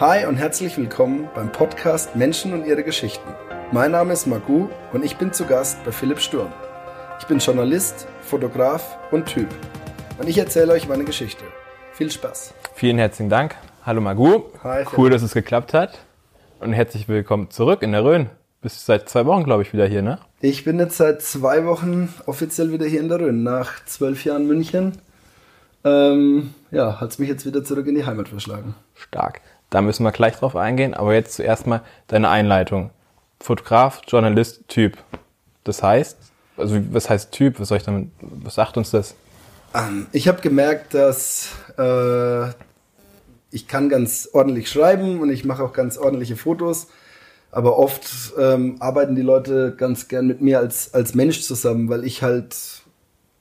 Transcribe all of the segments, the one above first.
Hi und herzlich willkommen beim Podcast Menschen und ihre Geschichten. Mein Name ist Magu und ich bin zu Gast bei Philipp Sturm. Ich bin Journalist, Fotograf und Typ. Und ich erzähle euch meine Geschichte. Viel Spaß. Vielen herzlichen Dank. Hallo Magu. Hi, cool, dass es geklappt hat. Und herzlich willkommen zurück in der Rhön. Bist seit zwei Wochen, glaube ich, wieder hier, ne? Ich bin jetzt seit zwei Wochen offiziell wieder hier in der Rhön. Nach zwölf Jahren München ähm, ja, hat es mich jetzt wieder zurück in die Heimat verschlagen. Stark. Da müssen wir gleich drauf eingehen. Aber jetzt zuerst mal deine Einleitung. Fotograf, Journalist, Typ. Das heißt, also was heißt Typ? Was soll ich damit, was sagt uns das? Ähm, ich habe gemerkt, dass äh, ich kann ganz ordentlich schreiben und ich mache auch ganz ordentliche Fotos. Aber oft ähm, arbeiten die Leute ganz gern mit mir als, als Mensch zusammen, weil ich halt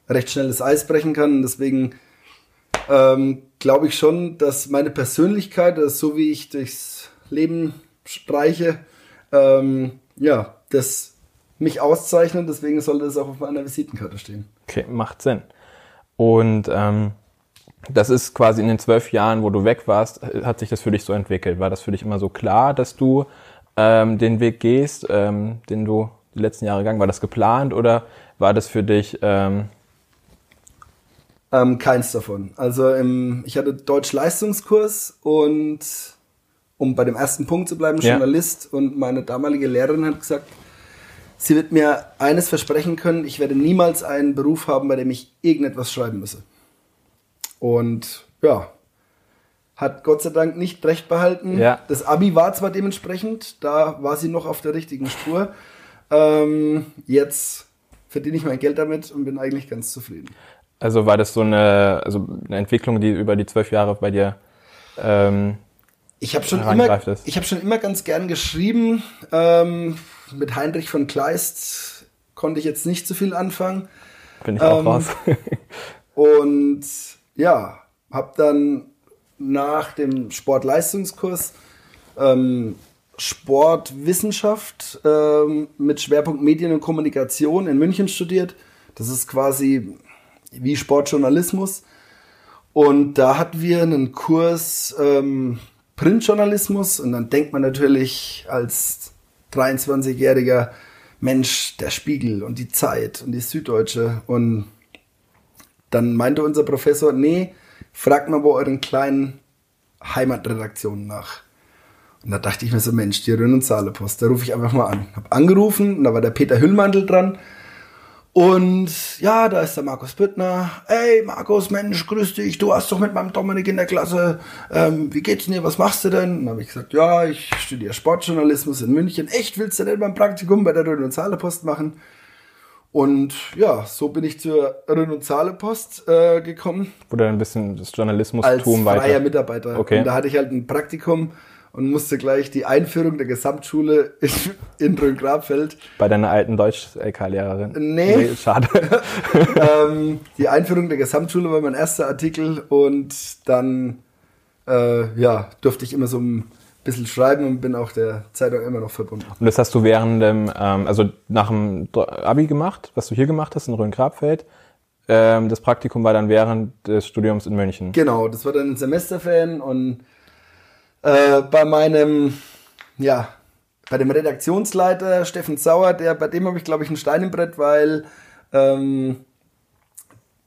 recht schnell das Eis brechen kann. Und deswegen ähm, glaube ich schon, dass meine Persönlichkeit, also so wie ich durchs Leben streiche, ähm, ja, das mich auszeichnet. Deswegen sollte es auch auf meiner Visitenkarte stehen. Okay, macht Sinn. Und ähm, das ist quasi in den zwölf Jahren, wo du weg warst, hat sich das für dich so entwickelt. War das für dich immer so klar, dass du ähm, den Weg gehst, ähm, den du die letzten Jahre gegangen? War das geplant oder war das für dich ähm, ähm, keins davon. Also im, ich hatte Deutsch-Leistungskurs und um bei dem ersten Punkt zu bleiben, Ja. Journalist und meine damalige Lehrerin hat gesagt, sie wird mir eines versprechen können, ich werde niemals einen Beruf haben, bei dem ich irgendetwas schreiben müsse. Und ja, hat Gott sei Dank nicht recht behalten. Ja. Das Abi war zwar dementsprechend, da war sie noch auf der richtigen Spur. Ähm, jetzt verdiene ich mein Geld damit und bin eigentlich ganz zufrieden. Also war das so eine, also eine Entwicklung, die über die zwölf Jahre bei dir ähm, Ich habe schon, immer, es. ich hab schon immer ganz gern geschrieben. Ähm, mit Heinrich von Kleist konnte ich jetzt nicht so viel anfangen. bin ich auch Ähm, raus. Und ja, habe dann nach dem Sportleistungskurs ähm, Sportwissenschaft ähm, mit Schwerpunkt Medien und Kommunikation in München studiert. Das ist quasi wie Sportjournalismus. Und da hatten wir einen Kurs ähm, Printjournalismus und dann denkt man natürlich als 23-jähriger Mensch, der Spiegel und die Zeit und die Süddeutsche und dann meinte unser Professor, nee, fragt mal bei euren kleinen Heimatredaktionen nach. Und da dachte ich mir so, Mensch, die Rhön und Saale Post, da rufe ich einfach mal an. Hab angerufen und da war der Peter Hüllmantel dran. Und ja, da ist der Markus Büttner. Ey, Markus, Mensch, grüß dich. Du warst doch mit meinem Dominik in der Klasse. Ähm, wie geht's dir? Was machst du denn? Und dann habe ich gesagt, ja, ich studiere Sportjournalismus in München. Echt, willst du denn beim Praktikum bei der Rhön und Saale Post machen? Und ja, so bin ich zur Rhön und Saale Post äh, gekommen Wo du dann ein bisschen das als Journalismus-Tum freier weiter. Mitarbeiter. Okay. Und da hatte ich halt ein Praktikum und musste gleich die Einführung der Gesamtschule in, in Rhön-Grabfeld, Bei deiner alten Deutsch-LK-Lehrerin. Nee. Schade. ähm, die Einführung der Gesamtschule war mein erster Artikel und dann äh, ja, durfte ich immer so ein bisschen schreiben und bin auch der Zeitung immer noch verbunden. Und das hast du während dem, ähm, also nach dem Abi gemacht, was du hier gemacht hast in Rhön-Grabfeld. Ähm, das Praktikum war dann während des Studiums in München. Genau, das war dann ein Semesterferien und äh, bei meinem, ja, bei dem Redaktionsleiter Steffen Sauer, der, bei dem habe ich glaube ich ein Stein im Brett, weil ähm,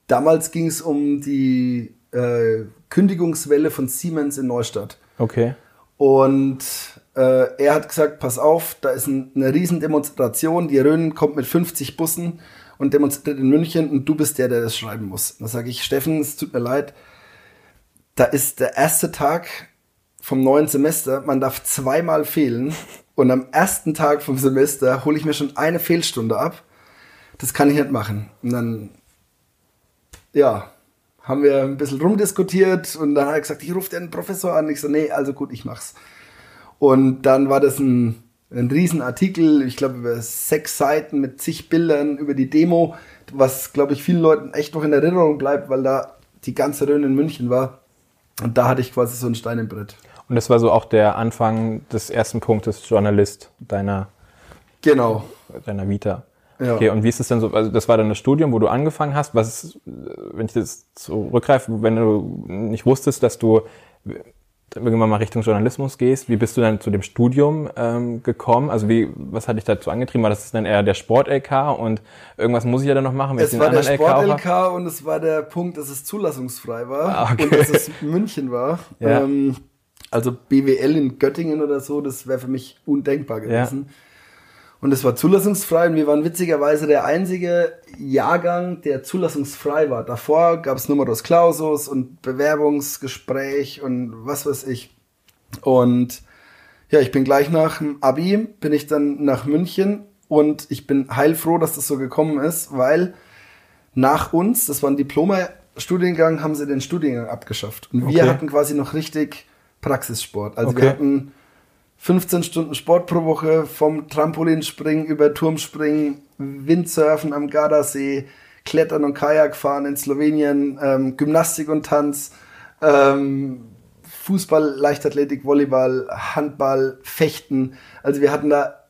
damals ging es um die äh, Kündigungswelle von Siemens in Neustadt. Okay. Und äh, er hat gesagt, pass auf, da ist ein, eine riesen Demonstration, die Rhön kommt mit 50 Bussen und demonstriert in München und du bist der, der das schreiben muss. Da sage ich, Steffen, es tut mir leid, da ist der erste Tag vom neuen Semester, man darf zweimal fehlen und am ersten Tag vom Semester hole ich mir schon eine Fehlstunde ab. Das kann ich nicht machen. Und dann, ja, haben wir ein bisschen rumdiskutiert und dann hat er gesagt, ich rufe den Professor an. Ich so, nee, also gut, ich mach's. Und dann war das ein, ein Riesenartikel, ich glaube über sechs Seiten mit zig Bildern über die Demo, was, glaube ich, vielen Leuten echt noch in Erinnerung bleibt, weil da die ganze Rhön in München war. Und da hatte ich quasi so ein Stein im Brett. Und das war so auch der Anfang des ersten Punktes Journalist deiner, Genau. deiner Vita. Ja. Okay, und wie ist es denn so? Also das war dann das Studium, wo du angefangen hast. Was, wenn ich das zurückgreife, wenn du nicht wusstest, dass du irgendwann mal Richtung Journalismus gehst. Wie bist du dann zu dem Studium ähm, gekommen? Also wie, was hat dich dazu angetrieben? War das dann eher der Sport-LK und irgendwas muss ich ja dann noch machen? Es war der Sport-LK und es war der Punkt, dass es zulassungsfrei war ah, okay. und dass es München war. Ja. Ähm, also BWL in Göttingen oder so, das wäre für mich undenkbar gewesen. Ja. Und es war zulassungsfrei und wir waren witzigerweise der einzige Jahrgang, der zulassungsfrei war. Davor gab es Numerus Clausus und Bewerbungsgespräch und was weiß ich. Und ja, ich bin gleich nach dem Abi, bin ich dann nach München und ich bin heilfroh, dass das so gekommen ist, weil nach uns, das war ein Diploma-Studiengang, haben sie den Studiengang abgeschafft. Und wir hatten quasi noch richtig Praxissport. Also okay. wir hatten 15 Stunden Sport pro Woche, vom Trampolinspringen über Turmspringen, Windsurfen am Gardasee, Klettern und Kajakfahren in Slowenien, ähm, Gymnastik und Tanz, ähm, Fußball, Leichtathletik, Volleyball, Handball, Fechten. Also wir hatten da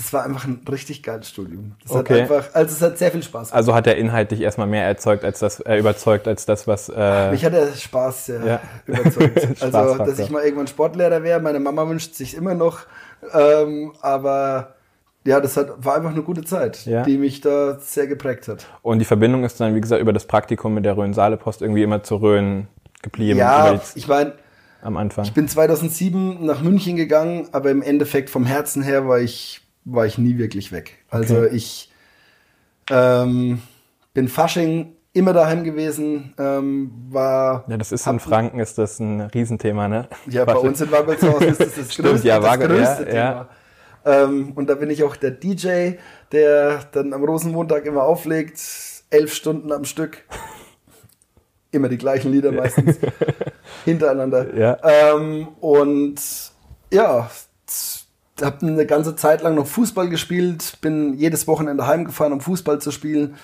das war einfach ein richtig geiles Studium. Das okay. hat einfach, also es hat sehr viel Spaß gemacht. Also hat der Inhalt dich erstmal mehr erzeugt als das, äh, überzeugt als das, was. Äh Mich hat der Spaß sehr ja. überzeugt. also, dass ich mal irgendwann Sportlehrer wäre. Meine Mama wünscht sich immer noch. Ähm, aber ja, das hat, war einfach eine gute Zeit, ja. die mich da sehr geprägt hat. Und die Verbindung ist dann, wie gesagt, über das Praktikum mit der Rhön-Saale-Post irgendwie immer zu Rhön geblieben. Ja, ich meine, am Anfang. Ich bin 2007 nach München gegangen, aber im Endeffekt vom Herzen her war ich war ich nie wirklich weg. Also okay. ich ähm, bin Fasching immer daheim gewesen, ähm, war. Ja, das ist in Franken ist das ein Riesenthema, ne? Ja, bei uns in Wagelshaus ist das das Stimmt, größte, ja, das größte ja, Thema. Ja. Ähm, und da bin ich auch der DJ, der dann am Rosenmontag immer auflegt, elf Stunden am Stück. Immer die gleichen Lieder meistens hintereinander. Ja. Ähm, und ja, habe eine ganze Zeit lang noch Fußball gespielt, bin jedes Wochenende heimgefahren, um Fußball zu spielen.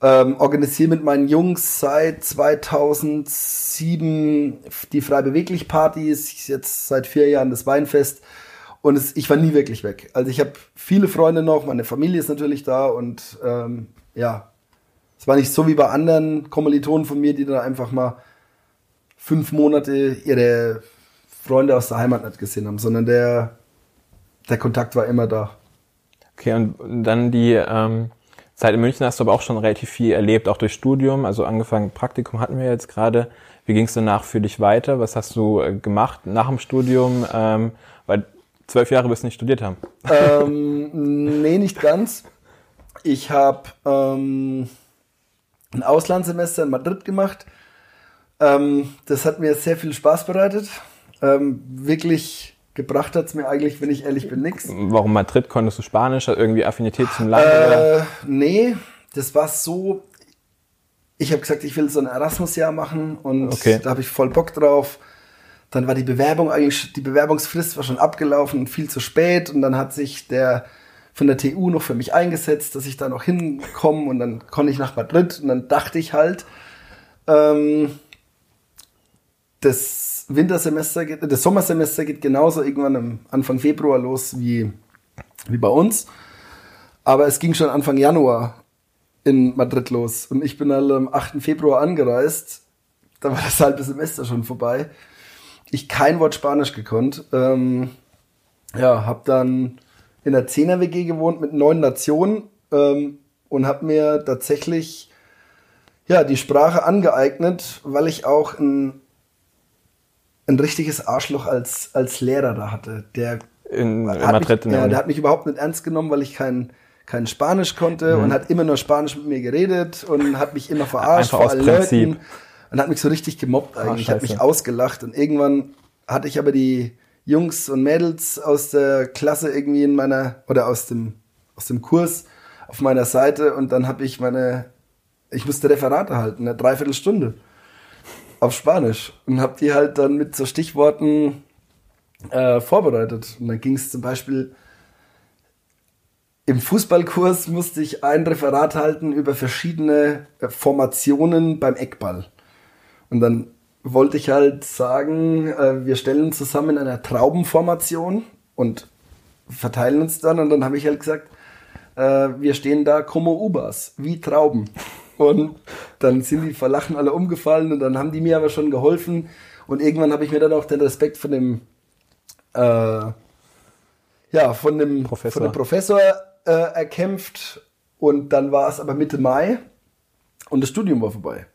Ähm, organisiere mit meinen Jungs seit 2007 die Freibeweglich Partys, jetzt seit vier Jahren das Weinfest. Und es, ich war nie wirklich weg. Also ich habe viele Freunde noch, meine Familie ist natürlich da und ähm, ja, es war nicht so wie bei anderen Kommilitonen von mir, die dann einfach mal fünf Monate ihre Freunde aus der Heimat nicht gesehen haben, sondern der der Kontakt war immer da. Okay, und dann die ähm, Zeit in München hast du aber auch schon relativ viel erlebt, auch durch Studium. Also angefangen, Praktikum hatten wir jetzt gerade. Wie ging es danach für dich weiter? Was hast du äh, gemacht nach dem Studium? Ähm, weil zwölf Jahre wirst du nicht studiert haben. Ähm, nee, nicht ganz. Ich habe ähm, ein Auslandssemester in Madrid gemacht. Ähm, das hat mir sehr viel Spaß bereitet. Ähm, wirklich gebracht hat es mir eigentlich, wenn ich ehrlich bin, nichts. Warum Madrid? Konntest du Spanisch? Irgendwie Affinität zum Land? Äh, nee, das war so. Ich habe gesagt, ich will so ein Erasmus-Jahr machen und okay. da habe ich voll Bock drauf. Dann war die Bewerbung eigentlich, die Bewerbungsfrist war schon abgelaufen und viel zu spät und dann hat sich der von der TU noch für mich eingesetzt, dass ich da noch hinkomme und dann konnte ich nach Madrid und dann dachte ich halt, ähm, das Wintersemester geht, das Sommersemester geht genauso irgendwann am Anfang Februar los wie, wie bei uns. Aber es ging schon Anfang Januar in Madrid los. Und ich bin dann am 8. Februar angereist. Da war das halbe Semester schon vorbei. Ich kein Wort Spanisch gekonnt. Ähm, ja, hab dann in der 10er WG gewohnt mit neun Nationen ähm, und hab mir tatsächlich ja, die Sprache angeeignet, weil ich auch ein ein richtiges Arschloch als, als Lehrer da hatte. Der, in, in Madrid, mich, ja, der hat mich überhaupt nicht ernst genommen, weil ich kein, kein Spanisch konnte mhm. und hat immer nur Spanisch mit mir geredet und hat mich immer verarscht vor allen Leuten und hat mich so richtig gemobbt eigentlich, Ach, hat mich ausgelacht und irgendwann hatte ich aber die Jungs und Mädels aus der Klasse irgendwie in meiner oder aus dem aus dem Kurs auf meiner Seite und dann habe ich meine ich musste Referate halten, eine Dreiviertelstunde auf Spanisch und habe die halt dann mit so Stichworten äh, vorbereitet. Und dann ging es zum Beispiel im Fußballkurs musste ich ein Referat halten über verschiedene äh, Formationen beim Eckball. Und dann wollte ich halt sagen, äh, wir stellen zusammen in einer Traubenformation und verteilen uns dann. Und dann habe ich halt gesagt, äh, wir stehen da como Ubas, wie Trauben. Und dann sind die Verlachen alle umgefallen und dann haben die mir aber schon geholfen. Und irgendwann habe ich mir dann auch den Respekt von dem, äh, ja, von dem Professor. Von dem Professor äh, erkämpft. Und dann war es aber Mitte Mai und das Studium war vorbei.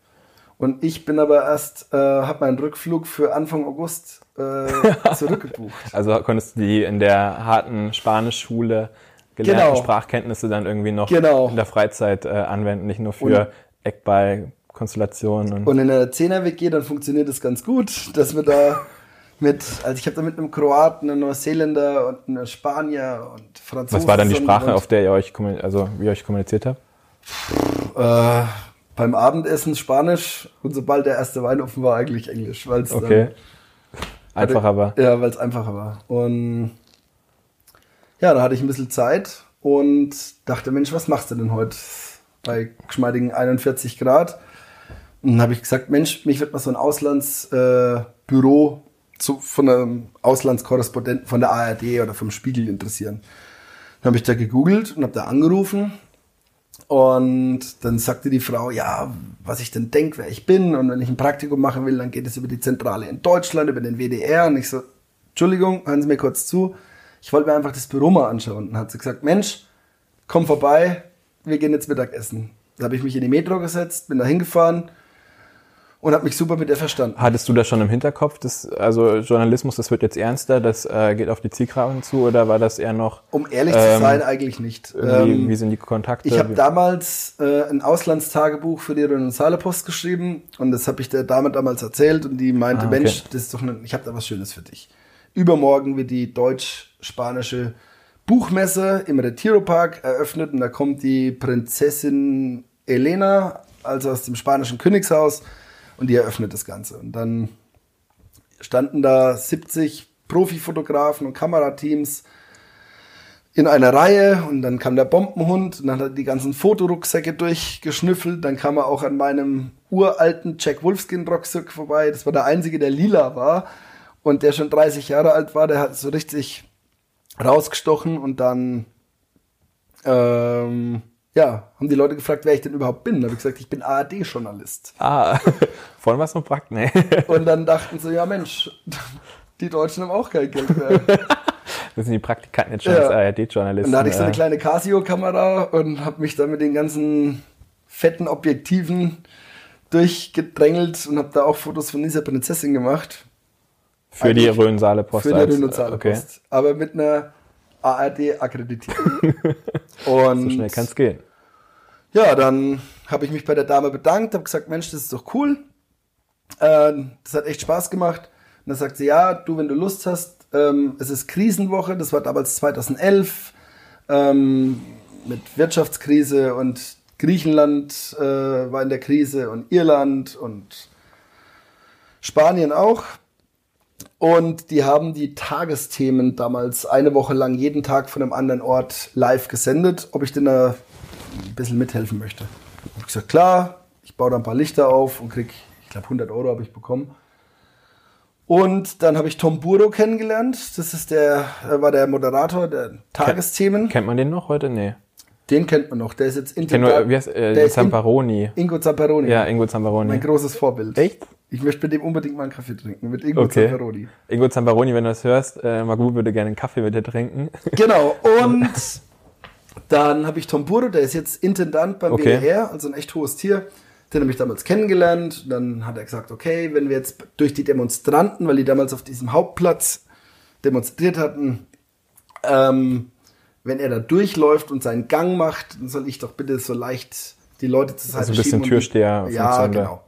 Und ich bin aber erst, äh, habe meinen Rückflug für Anfang August äh, zurückgebucht. Also konntest du die in der harten Spanischschule gelernten Genau. Sprachkenntnisse dann irgendwie noch Genau. in der Freizeit äh, anwenden, nicht nur für Und- Eckball, Konstellationen und, Und in der 10er WG, dann funktioniert das ganz gut, dass wir da mit, also ich habe da mit einem Kroaten, einem Neuseeländer und einem Spanier und Franzosen. was war dann die Sprache, auf der ihr euch, also wie ihr euch kommuniziert habt? äh, beim Abendessen Spanisch und sobald der erste Wein offen war, eigentlich Englisch, weil es Okay. Einfach aber. dann, ja, weil es einfacher war. Und ja, da hatte ich ein bisschen Zeit und dachte, Mensch, was machst du denn heute bei geschmeidigen 41 Grad? Und dann habe ich gesagt, Mensch, mich wird mal so ein Auslandsbüro äh, von einem Auslandskorrespondenten von der ARD oder vom Spiegel interessieren. Dann habe ich da gegoogelt und habe da angerufen und dann sagte die Frau, ja, was ich denn denke, wer ich bin. Und wenn ich ein Praktikum machen will, dann geht es über die Zentrale in Deutschland, über den WDR. Und ich so, Entschuldigung, hören Sie mir kurz zu. Ich wollte mir einfach das Büro mal anschauen. Und dann hat sie gesagt, Mensch, komm vorbei, wir gehen jetzt Mittagessen. Da habe ich mich in die Metro gesetzt, bin da hingefahren und habe mich super mit ihr verstanden. Hattest du das schon im Hinterkopf, das, also Journalismus, das wird jetzt ernster, das äh, geht auf die Zielgeraden zu oder war das eher noch, Um ehrlich zu Ähm, sein, eigentlich nicht. Ähm, wie sind die Kontakte? Ich habe damals äh, ein Auslandstagebuch für die Rhön Post geschrieben und das habe ich der Dame damals erzählt und die meinte, Ah, okay. Mensch, das ist doch ne, ich habe da was Schönes für dich. Übermorgen wird die deutsch-spanische Buchmesse im Retiro Park eröffnet und da kommt die Prinzessin Elena, also aus dem spanischen Königshaus und die eröffnet das Ganze. Und dann standen da 70 Profifotografen und Kamerateams in einer Reihe und dann kam der Bombenhund und dann hat er die ganzen Fotorucksäcke durchgeschnüffelt. Dann kam er auch an meinem uralten Jack Wolfskin Rucksack vorbei. Das war der einzige, der lila war und der schon 30 Jahre alt war. Der hat so richtig rausgestochen und dann ähm, ja, haben die Leute gefragt, wer ich denn überhaupt bin. Da habe ich gesagt, ich bin ARD-Journalist. Ah, vorhin was noch Prakt, nee. Und dann dachten sie, ja Mensch, die Deutschen haben auch kein Geld mehr. Das sind die Praktikanten jetzt schon Ja. als ARD-Journalisten. Und da hatte ich so eine kleine Casio-Kamera und habe mich da mit den ganzen fetten Objektiven durchgedrängelt und habe da auch Fotos von dieser Prinzessin gemacht. Für die Rhönsaale Post. für die Rheinland-Saale Okay, Post. Aber mit einer ARD-Akkreditierung. und so schnell kann's gehen. ja, dann habe ich mich bei der Dame bedankt, habe gesagt, Mensch, das ist doch cool. Äh, das hat echt Spaß gemacht. Und dann sagt sie, ja, du, wenn du Lust hast, ähm, es ist Krisenwoche, das war damals 2011, ähm, mit Wirtschaftskrise und Griechenland äh, war in der Krise und Irland und Spanien auch. Und die haben die Tagesthemen damals eine Woche lang jeden Tag von einem anderen Ort live gesendet, ob ich denn da ein bisschen mithelfen möchte. Ich gesagt, klar, ich baue da ein paar Lichter auf und krieg, ich glaube 100 Euro habe ich bekommen. Und dann habe ich Tom Buro kennengelernt. Das ist der, er war der Moderator der Tagesthemen. Kennt man den noch heute? Nee. Den kennt man noch. Der ist jetzt heißt, äh, der ist in, Zamparoni. Ingo Zamperoni. Ja, Ingo Zamparoni. Mein großes Vorbild. Echt? Ich möchte mit dem unbedingt mal einen Kaffee trinken. Mit Ingo Okay. Zamperoni. Ingo Zamparoni, wenn du das hörst, äh, Magu würde gerne einen Kaffee mit dir trinken. Genau, und dann habe ich Tom Buro, der ist jetzt Intendant beim Okay. WDR, also ein echt hohes Tier. Den habe ich damals kennengelernt. Dann hat er gesagt, okay, wenn wir jetzt durch die Demonstranten, weil die damals auf diesem Hauptplatz demonstriert hatten, ähm, wenn er da durchläuft und seinen Gang macht, dann soll ich doch bitte so leicht die Leute zur Seite Also ein bisschen Türsteher- Ja, genau.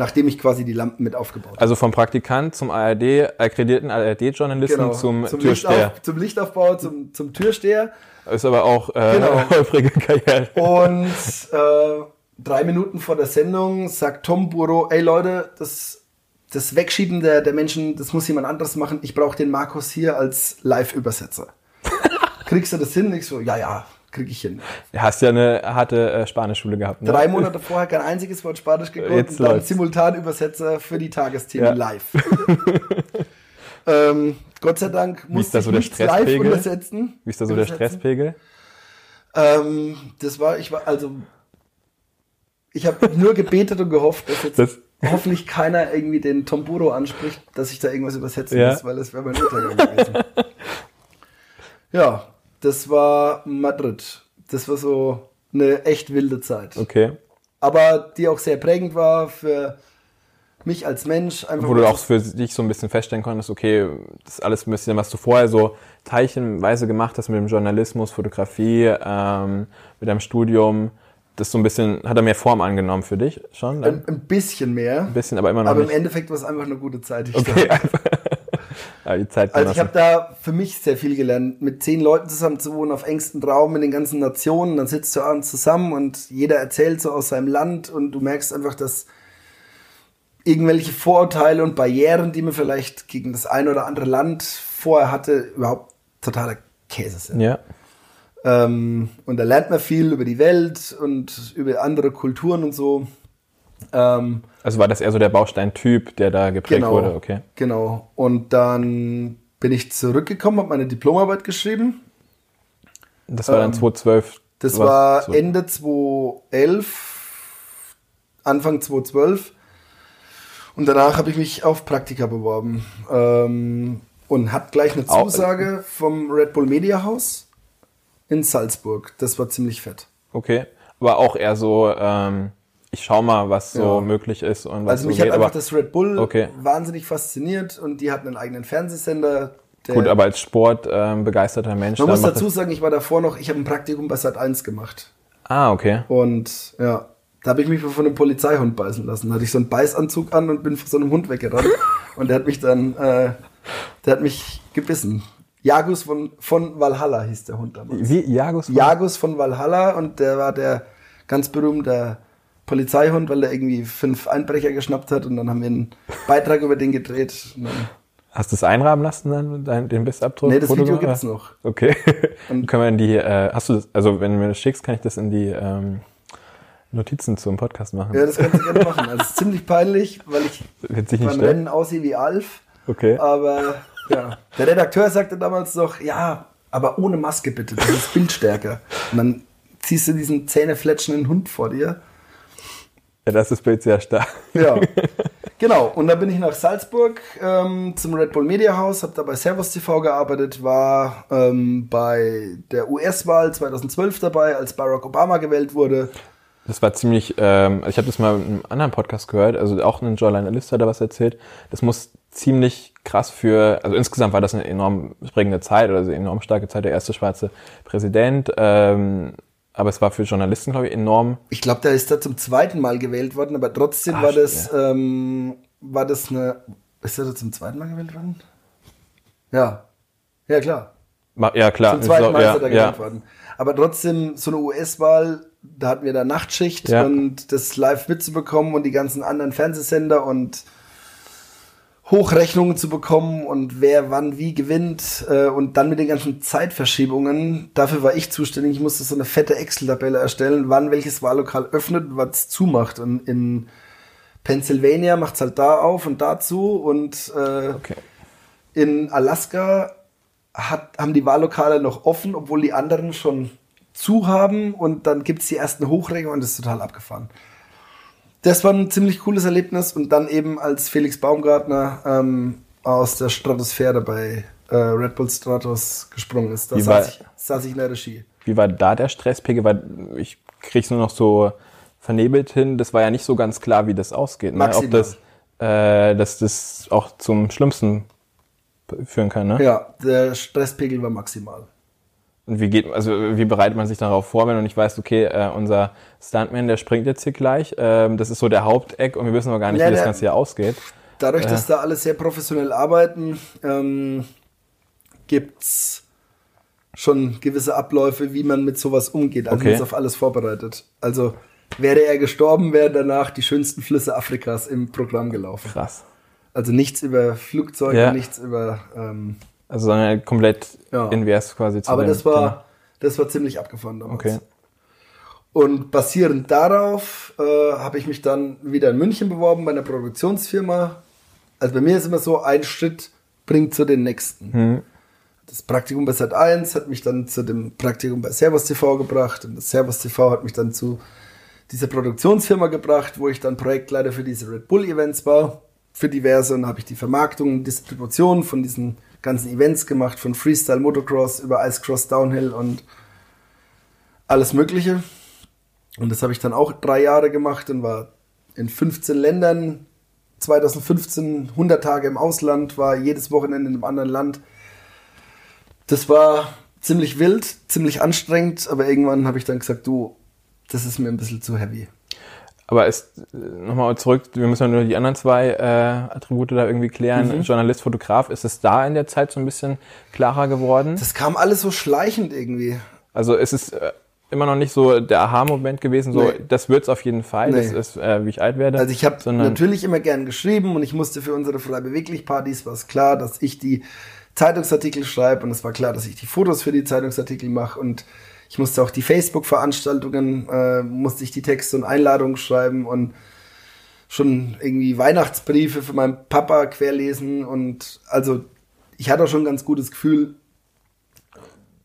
Nachdem ich quasi die Lampen mit aufgebaut habe. Also vom Praktikant zum ARD, akkreditierten ARD-Journalisten Genau. zum, zum, Türsteher. Lichtauf, zum Lichtaufbau, zum, zum Türsteher. Ist aber auch äh, Genau. holprige Karriere. Und äh, drei Minuten vor der Sendung sagt Tom Buro, ey Leute, das, das Wegschieben der, der Menschen, das muss jemand anderes machen. Ich brauche den Markus hier als Live-Übersetzer. Kriegst du das hin? Ich so, ja, ja, krieg ich hin. Du hast ja eine harte äh, Spanischschule gehabt, ne? Drei Monate vorher kein einziges Wort Spanisch gekonnt Jetzt und dann läuft's. Simultanübersetzer für die Tagesthemen Ja. live. ähm, Gott sei Dank musste da ich so der nichts live übersetzen. Wie ist da so der Übersetzen. Stresspegel? Ähm, das war, ich war, also, ich habe nur gebetet und gehofft, dass jetzt Das- hoffentlich keiner irgendwie den Tomburo anspricht, dass ich da irgendwas übersetzen Ja. muss, weil das wäre mein Untergang gewesen. ja, das war Madrid. Das war so eine echt wilde Zeit. Okay. Aber die auch sehr prägend war für mich als Mensch. Einfach Wo du auch für dich so ein bisschen feststellen konntest, okay, das ist alles ein bisschen, was du vorher so teilchenweise gemacht hast mit dem Journalismus, Fotografie, ähm, mit deinem Studium, das so ein bisschen, hat er mehr Form angenommen für dich schon? Ein, ein bisschen mehr. Ein bisschen, aber immer noch Aber im nicht. Endeffekt war es einfach eine gute Zeit. Ich Okay, einfach. Ja, die Zeit Also ich habe da für mich sehr viel gelernt, mit zehn Leuten zusammen zu wohnen, auf engstem Raum in den ganzen Nationen. Dann sitzt du abends zusammen und jeder erzählt so aus seinem Land und du merkst einfach, dass irgendwelche Vorurteile und Barrieren, die man vielleicht gegen das ein oder andere Land vorher hatte, überhaupt totaler Käse sind. Ja. Ähm, und da lernt man viel über die Welt und über andere Kulturen und so. Ähm, Also war das eher so der Baustein-Typ, der da geprägt Genau. wurde, okay. Genau. Und dann bin ich zurückgekommen, habe meine Diplomarbeit geschrieben. Das war dann Ähm, 2012. Das was- war Ende 2011, Anfang 2012. Und danach habe ich mich auf Praktika beworben. Ähm, und hat gleich eine Au- Zusage vom Red Bull Media House in Salzburg. Das war ziemlich fett. Okay. Aber auch eher so, ähm, ich schau mal, was so Ja. möglich ist und was Also so mich geht. hat einfach aber, das Red Bull Okay. wahnsinnig fasziniert und die hatten einen eigenen Fernsehsender. der- gut, aber als Sport ähm, begeisterter Mensch. man muss dazu sagen, ich war davor noch, ich habe ein Praktikum bei Sat 1 gemacht. Ah, okay. Und ja, da habe ich mich von einem Polizeihund beißen lassen. Da hatte ich so einen Beißanzug an und bin von so einem Hund weggerannt. und der hat mich dann, äh, der hat mich gebissen. Jagus von, von Valhalla hieß der Hund damals. Wie Jagus? Jagus von Valhalla und der war der ganz berühmte Polizeihund, weil er irgendwie fünf Einbrecher geschnappt hat und dann haben wir einen Beitrag über den gedreht. Hast du es einrahmen lassen dann, dein, den Bissabdruck? nee, das Foto Video gemacht? gibt's noch. Okay. Und- Können wir in die, äh, hast du das, also wenn du mir das schickst, kann ich das in die ähm, Notizen zum Podcast machen. Ja, das kannst du gerne machen. Also es ist ziemlich peinlich, weil ich beim? Rennen aussehe wie Alf. Okay. Aber ja, der Redakteur sagte damals noch, ja, aber ohne Maske bitte, das ist bildstärker. Und dann ziehst du diesen zähnefletschenden Hund vor dir. Ja, das ist Bild sehr stark. Ja, genau. Und dann bin ich nach Salzburg ähm, zum Red Bull Media House, habe da bei Servus TV gearbeitet, war ähm, bei der US-Wahl 2012 dabei, als Barack Obama gewählt wurde. Das war ziemlich, ähm, ich habe das mal in einem anderen Podcast gehört, also auch ein Journalist hat da was erzählt. Das muss ziemlich krass für, also insgesamt war das eine enorm prägende Zeit oder eine enorm starke Zeit, der erste schwarze Präsident. Ähm, aber es war für Journalisten, glaube ich, enorm. Ich glaube, der ist da zum zweiten Mal gewählt worden, aber trotzdem Ah, war das, ähm, war das eine. Ist er da zum zweiten Mal gewählt worden? Ja. Ja, klar. Ja, klar. Zum zweiten So, Mal ja, ist er da ja. gewählt worden. Aber trotzdem, so eine US-Wahl, da hatten wir da Nachtschicht Ja. und das live mitzubekommen und die ganzen anderen Fernsehsender und Hochrechnungen zu bekommen und wer wann wie gewinnt äh, und dann mit den ganzen Zeitverschiebungen. Dafür war ich zuständig. Ich musste so eine fette Excel-Tabelle erstellen, wann welches Wahllokal öffnet und was zumacht. Und in Pennsylvania macht's halt da auf und dazu und äh, Okay. in Alaska hat, haben die Wahllokale noch offen, obwohl die anderen schon zu haben und dann gibt's die ersten Hochrechnungen und das ist total abgefahren. Das war ein ziemlich cooles Erlebnis und dann eben als Felix Baumgartner ähm, aus der Stratosphäre bei äh, Red Bull Stratos gesprungen ist. Da Wie war- saß ich, saß ich in der Regie. Wie war da der Stresspegel? Weil ich krieg's nur noch so vernebelt hin. Das war ja nicht so ganz klar, wie das ausgeht. Ne? Ob das, äh, dass das auch zum Schlimmsten führen kann. Ne? Ja, der Stresspegel war maximal. Und wie geht, also wie bereitet man sich darauf vor, wenn du nicht weißt, okay, äh, unser Stuntman, der springt jetzt hier gleich, ähm, das ist so der Haupteck und wir wissen aber gar nicht, Ja, wie das Ganze hier ausgeht. Dadurch, dass da alle sehr professionell arbeiten, ähm, gibt's schon gewisse Abläufe, wie man mit sowas umgeht. Also Okay. man ist auf alles vorbereitet. Also wäre er gestorben, wären danach die schönsten Flüsse Afrikas im Programm gelaufen. Krass. Also nichts über Flugzeuge, Ja. nichts über. Ähm, Also sondern komplett Ja. invers quasi zu aber das war, Thema. das war ziemlich abgefahren damals. Okay. Und basierend darauf äh, habe ich mich dann wieder in München beworben bei einer Produktionsfirma. Also bei mir ist immer so, ein Schritt bringt zu den nächsten. Hm. Das Praktikum bei Sat1 hat mich dann zu dem Praktikum bei Servus TV gebracht und das Servus TV hat mich dann zu diese Produktionsfirma gebracht, wo ich dann Projektleiter für diese Red Bull Events war, für diverse und habe ich die Vermarktung, Distribution von diesen ganzen Events gemacht, von Freestyle Motocross über Ice Cross Downhill und alles Mögliche. Und das habe ich dann auch drei Jahre gemacht und war in 15 Ländern. 2015 100 Tage im Ausland, war jedes Wochenende in einem anderen Land. Das war ziemlich wild, ziemlich anstrengend, aber irgendwann habe ich dann gesagt, du, das ist mir ein bisschen zu heavy. Aber ist nochmal zurück, wir müssen ja nur die anderen zwei äh, Attribute da irgendwie klären. Mhm. Journalist, Fotograf, ist es da in der Zeit so ein bisschen klarer geworden? Das kam alles so schleichend irgendwie. Also ist es äh, immer noch nicht so der Aha-Moment gewesen, so nee. das wird's auf jeden Fall, nee. das ist, äh, wie ich alt werde. Also ich habe natürlich immer gern geschrieben und ich musste für unsere Frei beweglich Partys war es klar, dass ich die Zeitungsartikel schreibe und es war klar, dass ich die Fotos für die Zeitungsartikel mache und ich musste auch die Facebook-Veranstaltungen, äh, musste ich die Texte und Einladungen schreiben und schon irgendwie Weihnachtsbriefe für meinen Papa querlesen und also ich hatte auch schon ein ganz gutes Gefühl.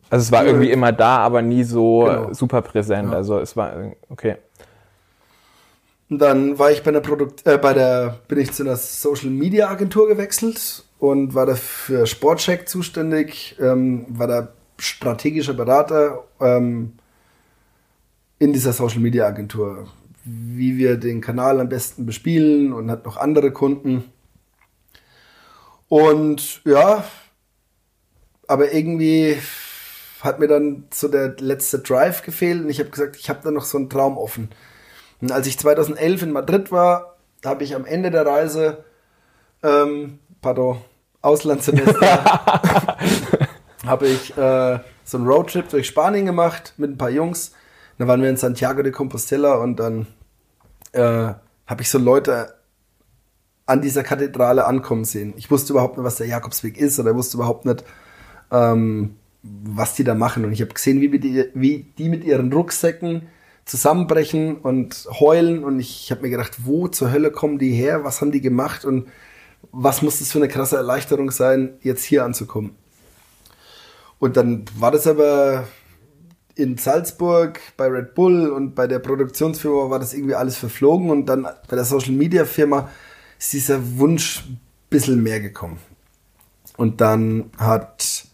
Also es war für, irgendwie immer da, aber nie so genau. super präsent. Ja. Also es war okay. Und dann war ich bei der Produkt, äh, bei der, bin ich zu einer Social Media Agentur gewechselt und war da für Sportcheck zuständig, ähm, war da strategischer Berater ähm, in dieser Social Media Agentur, wie wir den Kanal am besten bespielen und hat noch andere Kunden. Und ja, aber irgendwie hat mir dann so der letzte Drive gefehlt und ich habe gesagt, ich habe da noch so einen Traum offen. Und als ich 2011 in Madrid war, da habe ich am Ende der Reise, ähm, pardon, Auslandssemester, habe ich äh, so einen Roadtrip durch Spanien gemacht mit ein paar Jungs. Dann waren wir in Santiago de Compostela und dann äh, habe ich so Leute an dieser Kathedrale ankommen sehen. Ich wusste überhaupt nicht, was der Jakobsweg ist oder wusste überhaupt nicht, ähm, was die da machen. Und ich habe gesehen, wie die, wie die mit ihren Rucksäcken zusammenbrechen und heulen. Und ich habe mir gedacht, wo zur Hölle kommen die her? Was haben die gemacht? Und was muss das für eine krasse Erleichterung sein, jetzt hier anzukommen? Und dann war das aber in Salzburg bei Red Bull und bei der Produktionsfirma war das irgendwie alles verflogen und dann bei der Social Media Firma ist dieser Wunsch ein bisschen mehr gekommen. Und dann hat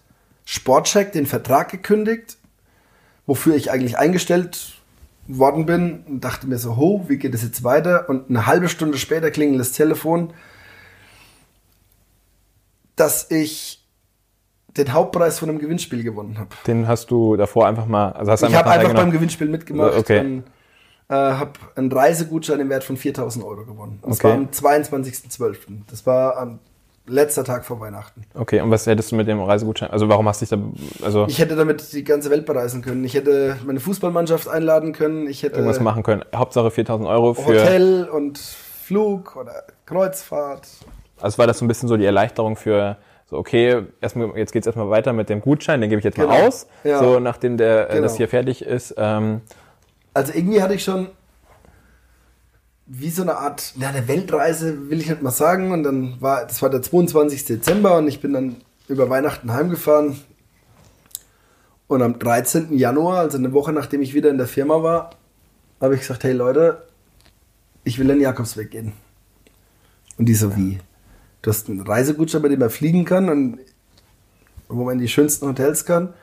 Sportcheck den Vertrag gekündigt, wofür ich eigentlich eingestellt worden bin und dachte mir so, ho, wie geht es jetzt weiter? Und eine halbe Stunde später klingelt das Telefon, dass ich den Hauptpreis von einem Gewinnspiel gewonnen habe. Den hast du davor einfach mal, also hast ich habe einfach beim Gewinnspiel mitgemacht okay. und äh, habe einen Reisegutschein im Wert von 4000 Euro gewonnen. Und okay. das war am 22.12. Das war am letzter Tag vor Weihnachten. Okay, und was hättest du mit dem Reisegutschein? Also warum hast du dich da, also ich hätte damit die ganze Welt bereisen können. Ich hätte meine Fußballmannschaft einladen können. Ich hätte irgendwas machen können. Hauptsache 4000 Euro für Hotel und Flug oder Kreuzfahrt. Also war das so ein bisschen so die Erleichterung für so, okay, erstmal, jetzt geht's erstmal weiter mit dem Gutschein, den gebe ich jetzt genau. mal aus, ja. so nachdem der, äh, genau. das hier fertig ist. Ähm. Also irgendwie hatte ich schon wie so eine Art, ja, eine Weltreise will ich nicht mal sagen. Und dann war, das war der 22. Dezember und ich bin dann über Weihnachten heimgefahren. Und am 13. Januar, also eine Woche nachdem ich wieder in der Firma war, habe ich gesagt, hey Leute, ich will den Jakobsweg gehen. Und die so, wie? Du hast einen Reisegutschein, bei dem man fliegen kann und wo man in die schönsten Hotels kann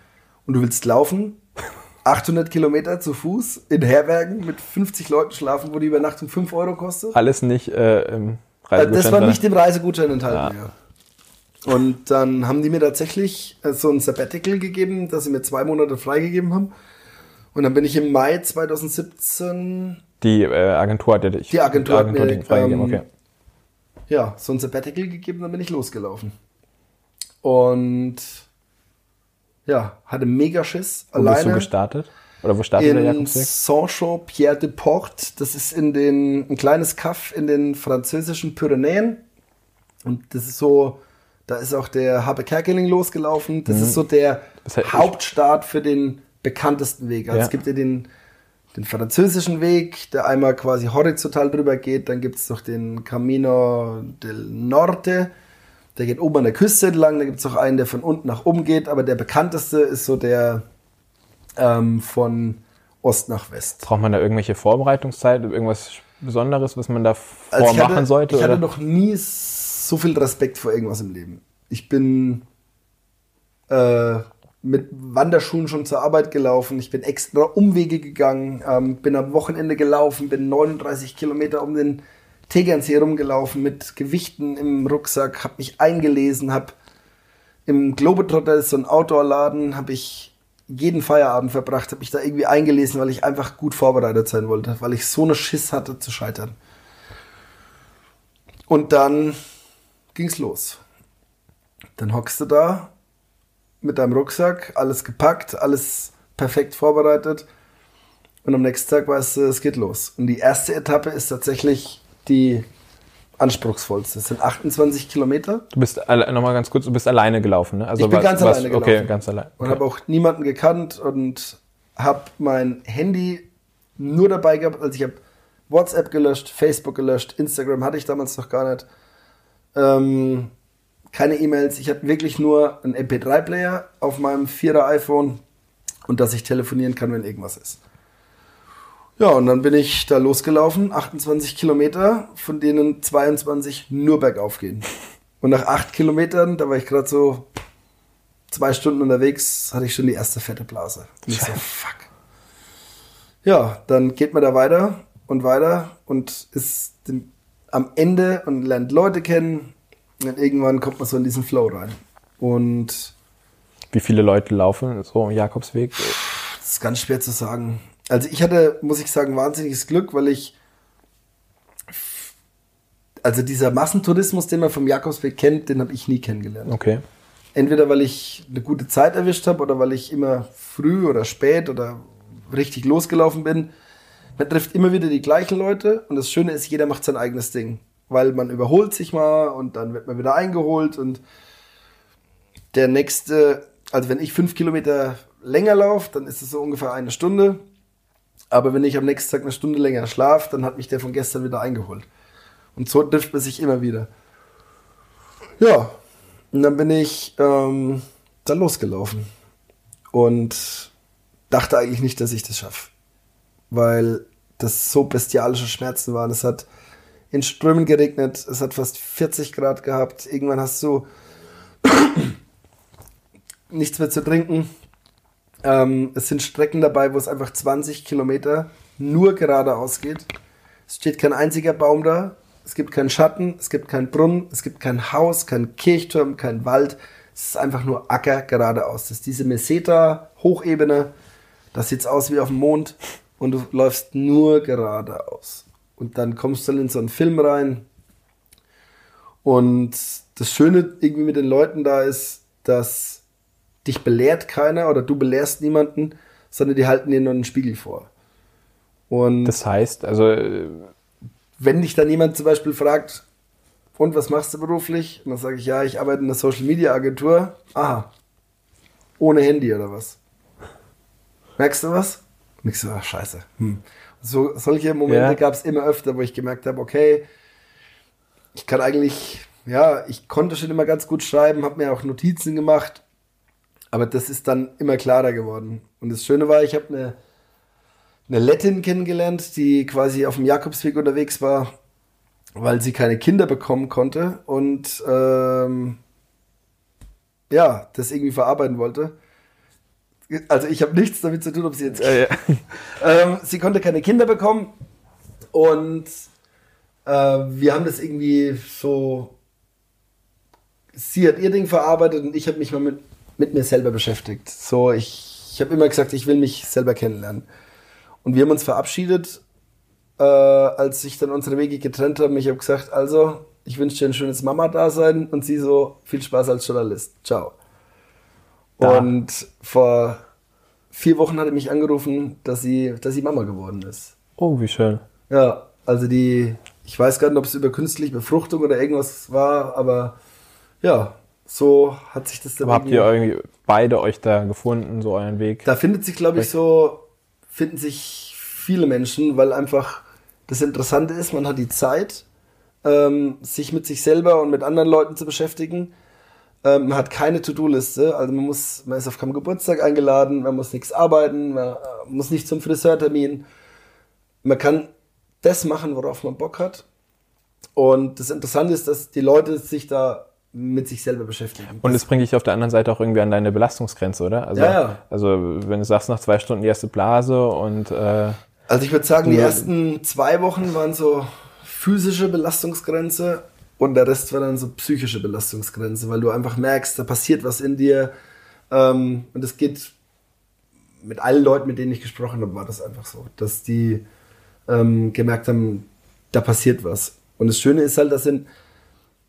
und du willst laufen, 800 Kilometer zu Fuß in Herbergen mit 50 Leuten schlafen, wo die Übernachtung 5 Euro kostet. Alles nicht äh, im Reisegutschein. Das war nicht im Reisegutschein enthalten, ja. ja. Und dann haben die mir tatsächlich äh, so ein Sabbatical gegeben, dass sie mir zwei Monate freigegeben haben. Und dann bin ich im Mai 2017. Die äh, Agentur hat ja dich. Die Agentur, die Agentur hat mir freigegeben, ähm, okay ja, so ein Sabbatical gegeben, dann bin ich losgelaufen. Und ja, hatte mega Schiss. Wo alleine. bist du gestartet? Oder wo startet der Jakobsweg? Saint-Jean-Pierre de Port. Das ist in den, ein kleines Kaff in den französischen Pyrenäen. Und das ist so, da ist auch der Habe Kerkeling losgelaufen. Das mhm. ist so der das heißt, Hauptstart für den bekanntesten Weg. Also ja. es gibt ja den den französischen Weg, der einmal quasi horizontal drüber geht. Dann gibt es noch den Camino del Norte, der geht oben an der Küste entlang. Da gibt es auch einen, der von unten nach oben geht. Aber der bekannteste ist so der ähm, von Ost nach West. Braucht man da irgendwelche Vorbereitungszeit, irgendwas Besonderes, was man da Also vormachen hatte, sollte? Ich hatte oder? noch nie so viel Respekt vor irgendwas im Leben. Ich bin äh, mit Wanderschuhen schon zur Arbeit gelaufen. Ich bin extra Umwege gegangen, ähm, bin am Wochenende gelaufen, bin 39 Kilometer um den Tegernsee rumgelaufen mit Gewichten im Rucksack, habe mich eingelesen, habe im Globetrotter ist so ein Outdoor-Laden, habe ich jeden Feierabend verbracht, habe mich da irgendwie eingelesen, weil ich einfach gut vorbereitet sein wollte, weil ich so eine Schiss hatte zu scheitern. Und dann ging's los. Dann hockst du da mit deinem Rucksack, alles gepackt, alles perfekt vorbereitet. Und am nächsten Tag weißt du, es geht los. Und die erste Etappe ist tatsächlich die anspruchsvollste. Es sind 28 Kilometer. Du bist alle- noch mal ganz kurz, du bist alleine gelaufen, ne? Also ich bin was- ganz was- alleine Okay, gelaufen. ganz allein. Und habe auch niemanden gekannt und habe mein Handy nur dabei gehabt. Also ich habe WhatsApp gelöscht, Facebook gelöscht, Instagram hatte ich damals noch gar nicht. Ähm, keine E-Mails. Ich hatte wirklich nur einen MP3-Player auf meinem 4er iPhone und dass ich telefonieren kann, wenn irgendwas ist. Ja, und dann bin ich da losgelaufen, 28 Kilometer, von denen 22 nur bergauf gehen. Und nach acht Kilometern, da war ich gerade so zwei Stunden unterwegs, hatte ich schon die erste fette Blase. Und ich so, fuck. Ja, dann geht man da weiter und weiter und ist am Ende und lernt Leute kennen. Und irgendwann kommt man so in diesen Flow rein. Und Wie viele Leute laufen so am Jakobsweg? das ist ganz schwer zu sagen. Also ich hatte, muss ich sagen, wahnsinniges Glück, weil ich also dieser Massentourismus, den man vom Jakobsweg kennt, den habe ich nie kennengelernt. Okay. Entweder weil ich eine gute Zeit erwischt habe oder weil ich immer früh oder spät oder richtig losgelaufen bin. Man trifft immer wieder die gleichen Leute und das Schöne ist, jeder macht sein eigenes Ding. Weil man überholt sich mal und dann wird man wieder eingeholt und der nächste, also wenn ich fünf Kilometer länger laufe, dann ist es so ungefähr eine Stunde. Aber wenn ich am nächsten Tag eine Stunde länger schlafe, dann hat mich der von gestern wieder eingeholt. Und so trifft man sich immer wieder. Ja, und dann bin ich ähm, dann losgelaufen und dachte eigentlich nicht, dass ich das schaffe. Weil das so bestialische Schmerzen waren. Es hat in Strömen geregnet, es hat fast 40 Grad gehabt. Irgendwann hast du nichts mehr zu trinken. Ähm, es sind Strecken dabei, wo es einfach 20 Kilometer nur geradeaus geht. Es steht kein einziger Baum da. Es gibt keinen Schatten, es gibt keinen Brunnen, es gibt kein Haus, kein Kirchturm, kein Wald. Es ist einfach nur Acker geradeaus. Das ist diese Meseta-Hochebene. Das sieht aus wie auf dem Mond und du läufst nur geradeaus. Und dann kommst du dann in so einen Film rein. Und das Schöne irgendwie mit den Leuten da ist, dass dich belehrt keiner oder du belehrst niemanden, sondern die halten dir nur einen Spiegel vor. Und Das heißt, also äh, wenn dich dann jemand zum Beispiel fragt, und was machst du beruflich? Und dann sage ich, ja, ich arbeite in einer Social Media Agentur. Aha. Ohne Handy oder was? Merkst du was? Und ich so, ach, scheiße. Hm. So, solche Momente Ja. gab es immer öfter, wo ich gemerkt habe, okay, ich kann eigentlich, ja, ich konnte schon immer ganz gut schreiben, habe mir auch Notizen gemacht, aber das ist dann immer klarer geworden. Und das Schöne war, ich habe eine, eine Lettin kennengelernt, die quasi auf dem Jakobsweg unterwegs war, weil sie keine Kinder bekommen konnte und ähm, ja, das irgendwie verarbeiten wollte. Also ich habe nichts damit zu tun, ob sie jetzt äh, ähm, sie konnte keine Kinder bekommen und äh, wir haben das irgendwie so. Sie hat ihr Ding verarbeitet und ich habe mich mal mit, mit mir selber beschäftigt. So, ich, ich habe immer gesagt, ich will mich selber kennenlernen. Und wir haben uns verabschiedet, äh, als sich dann unsere Wege getrennt haben. Ich habe gesagt, also, ich wünsche dir ein schönes Mama-Dasein und sie so, viel Spaß als Journalist. Ciao. Da. Und vor vier Wochen hat er mich angerufen, dass sie, dass sie Mama geworden ist. oh, wie schön. Ja, also die, ich weiß gar nicht, ob es über künstliche Befruchtung oder irgendwas war, aber ja, so hat sich das dann Aber habt ihr irgendwie beide euch da gefunden, so euren Weg? Da findet sich, glaube ich, so, finden sich viele Menschen, weil einfach das Interessante ist, man hat die Zeit, ähm, sich mit sich selber und mit anderen Leuten zu beschäftigen. Ähm, man hat keine To-Do-Liste, also man muss, man ist auf keinem Geburtstag eingeladen, man muss nichts arbeiten, man äh, muss nicht zum Friseurtermin. Man kann das machen, worauf man Bock hat. Und das Interessante ist, dass die Leute sich da mit sich selber beschäftigen. Und es bringt dich auf der anderen Seite auch irgendwie an deine Belastungsgrenze, oder? Also, Ja, ja. also wenn du sagst, nach zwei Stunden die erste Blase und äh, Also ich würde sagen, die ersten zwei Wochen waren so physische Belastungsgrenze und der Rest war dann so psychische Belastungsgrenze, weil du einfach merkst, da passiert was in dir. Ähm, und es geht mit allen Leuten, mit denen ich gesprochen habe, war das einfach so, dass die ähm, gemerkt haben, da passiert was. Und das Schöne ist halt, dass sind,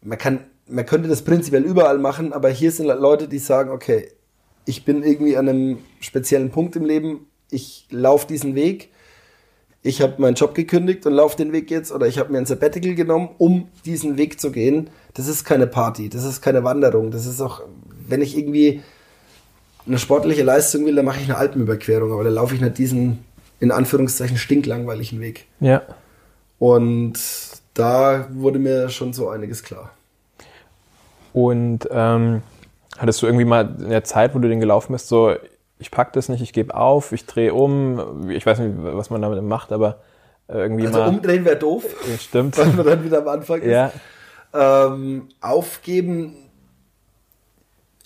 man kann, man könnte das prinzipiell überall machen, aber hier sind halt Leute, die sagen, okay, ich bin irgendwie an einem speziellen Punkt im Leben, ich laufe diesen Weg, ich habe meinen Job gekündigt und laufe den Weg jetzt oder ich habe mir ein Sabbatical genommen, um diesen Weg zu gehen. Das ist keine Party, das ist keine Wanderung, das ist auch, wenn ich irgendwie eine sportliche Leistung will, dann mache ich eine Alpenüberquerung, aber dann laufe ich nicht diesen, in Anführungszeichen, stinklangweiligen Weg. ja. Und da wurde mir schon so einiges klar. Und ähm, hattest du irgendwie mal in der Zeit, wo du den gelaufen bist, so, ich pack das nicht, ich gebe auf, ich drehe um, ich weiß nicht, was man damit macht, aber äh, irgendwie Also mal. umdrehen wäre doof, Stimmt. weil man dann wieder am Anfang ist. ja, Ähm, aufgeben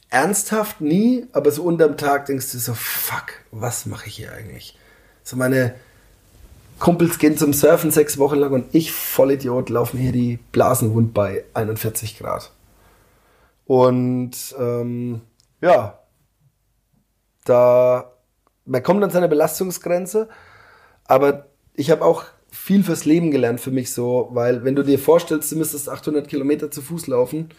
ernsthaft nie, aber so unterm Tag denkst du so, fuck, was mache ich hier eigentlich? So meine Kumpels gehen zum Surfen sechs Wochen lang und ich, Vollidiot, laufe mir hier die Blasen rund bei 41 Grad. Und ähm, ja, da man kommt an seine Belastungsgrenze, aber ich habe auch viel fürs Leben gelernt für mich so, weil wenn du dir vorstellst, du müsstest 800 Kilometer zu Fuß laufen,